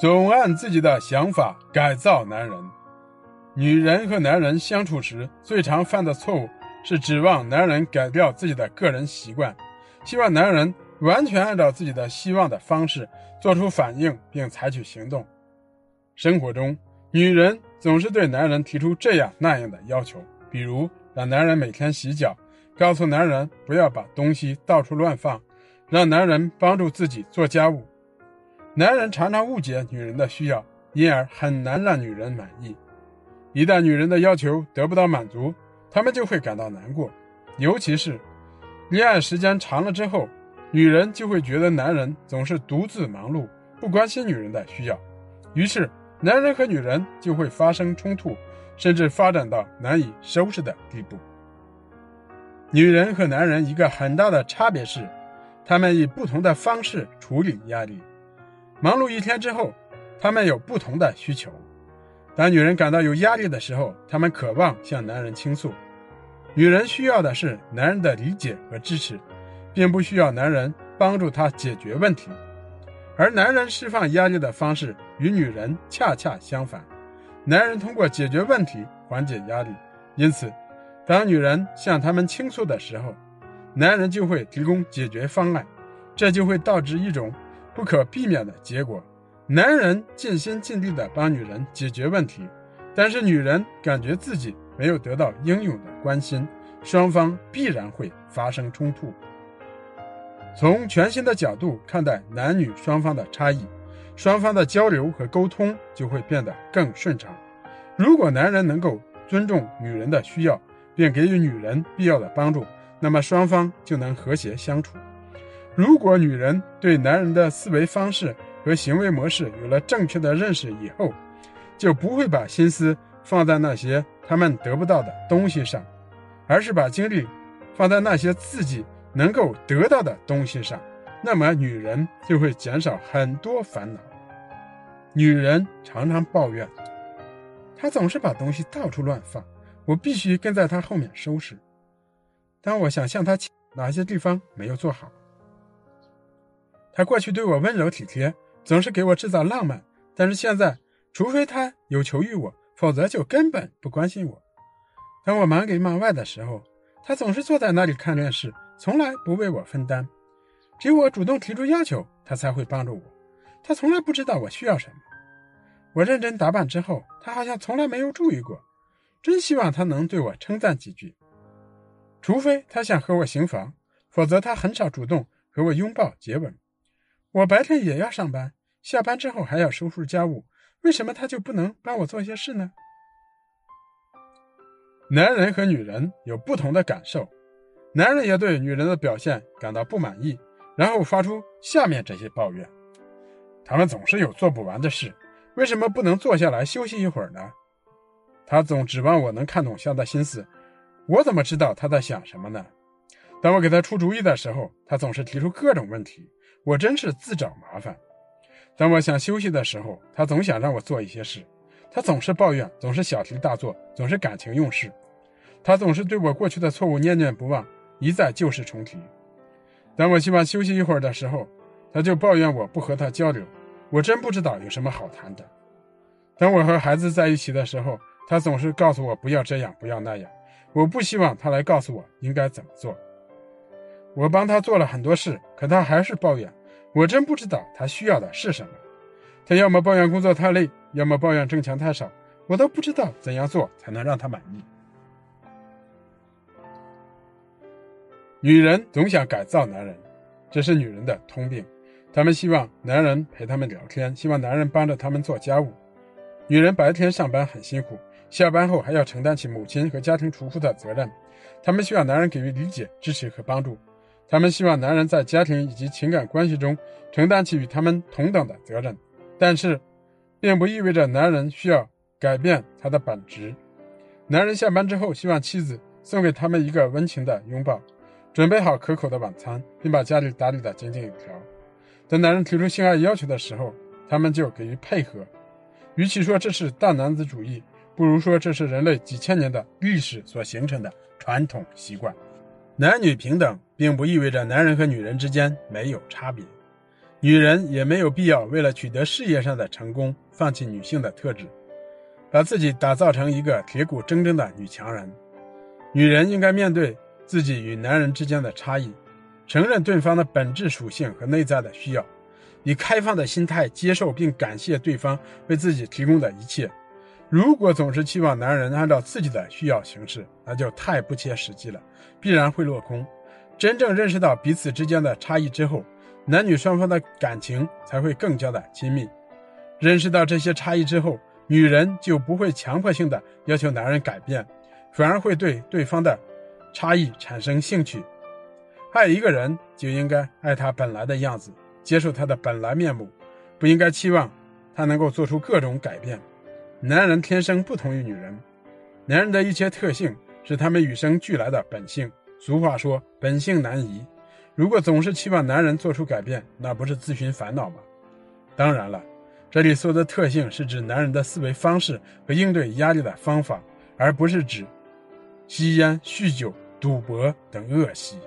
总按自己的想法改造男人。女人和男人相处时，最常犯的错误是指望男人改掉自己的个人习惯，希望男人完全按照自己的希望的方式做出反应并采取行动。生活中，女人总是对男人提出这样那样的要求，比如让男人每天洗脚，告诉男人不要把东西到处乱放，让男人帮助自己做家务。男人常常误解女人的需要，因而很难让女人满意。一旦女人的要求得不到满足，他们就会感到难过。尤其是恋爱时间长了之后，女人就会觉得男人总是独自忙碌，不关心女人的需要。于是，男人和女人就会发生冲突，甚至发展到难以收拾的地步。女人和男人一个很大的差别是，他们以不同的方式处理压力。忙碌一天之后，他们有不同的需求。当女人感到有压力的时候，她们渴望向男人倾诉。女人需要的是男人的理解和支持，并不需要男人帮助她解决问题。而男人释放压力的方式与女人恰恰相反，男人通过解决问题缓解压力。因此，当女人向他们倾诉的时候，男人就会提供解决方案，这就会导致一种不可避免的结果。男人尽心尽力地帮女人解决问题，但是女人感觉自己没有得到应有的关心，双方必然会发生冲突。从全新的角度看待男女双方的差异，双方的交流和沟通就会变得更顺畅。如果男人能够尊重女人的需要，并给予女人必要的帮助，那么双方就能和谐相处。如果女人对男人的思维方式，和行为模式有了正确的认识以后，就不会把心思放在那些他们得不到的东西上，而是把精力放在那些自己能够得到的东西上。那么，女人就会减少很多烦恼。女人常常抱怨，她总是把东西到处乱放，我必须跟在她后面收拾。当我想向她请哪些地方没有做好，他过去对我温柔体贴。总是给我制造浪漫，但是现在，除非他有求于我，否则就根本不关心我。当我忙里忙外的时候，他总是坐在那里看电视，从来不为我分担。只有我主动提出要求，他才会帮助我。他从来不知道我需要什么。我认真打扮之后，他好像从来没有注意过。真希望他能对我称赞几句。除非他想和我行房，否则他很少主动和我拥抱接吻。我白天也要上班，下班之后还要收拾家务，为什么他就不能帮我做些事呢？男人和女人有不同的感受，男人也对女人的表现感到不满意，然后发出下面这些抱怨：他们总是有做不完的事，为什么不能坐下来休息一会儿呢？他总指望我能看懂他的心思，我怎么知道他在想什么呢？当我给他出主意的时候，他总是提出各种问题。我真是自找麻烦。当我想休息的时候，他总想让我做一些事。他总是抱怨，总是小题大做，总是感情用事。他总是对我过去的错误念念不忘，一再旧事重提。当我希望休息一会儿的时候，他就抱怨我不和他交流。我真不知道有什么好谈的。当我和孩子在一起的时候，他总是告诉我不要这样，不要那样。我不希望他来告诉我应该怎么做。我帮他做了很多事，可他还是抱怨。我真不知道他需要的是什么。他要么抱怨工作太累，要么抱怨挣钱太少。我都不知道怎样做才能让他满意。女人总想改造男人，这是女人的通病。她们希望男人陪她们聊天，希望男人帮着他们做家务。女人白天上班很辛苦，下班后还要承担起母亲和家庭主妇的责任。她们需要男人给予理解、支持和帮助。他们希望男人在家庭以及情感关系中承担起与他们同等的责任，但是，并不意味着男人需要改变他的本质。男人下班之后，希望妻子送给他们一个温情的拥抱，准备好可口的晚餐，并把家里打理得井井有条。等男人提出性爱要求的时候，他们就给予配合。与其说这是大男子主义，不如说这是人类几千年的历史所形成的传统习惯。男女平等并不意味着男人和女人之间没有差别。女人也没有必要为了取得事业上的成功，放弃女性的特质，把自己打造成一个铁骨铮铮的女强人。女人应该面对自己与男人之间的差异，承认对方的本质属性和内在的需要，以开放的心态接受并感谢对方为自己提供的一切。如果总是期望男人按照自己的需要行事，那就太不切实际了，必然会落空。真正认识到彼此之间的差异之后，男女双方的感情才会更加的亲密。认识到这些差异之后，女人就不会强迫性的要求男人改变，反而会对对方的差异产生兴趣。爱一个人就应该爱他本来的样子，接受他的本来面目，不应该期望他能够做出各种改变。男人天生不同于女人，男人的一切特性是他们与生俱来的本性。俗话说“本性难移”，如果总是期望男人做出改变，那不是自寻烦恼吗？当然了，这里说的特性是指男人的思维方式和应对压力的方法，而不是指吸烟、酗酒、赌博等恶习。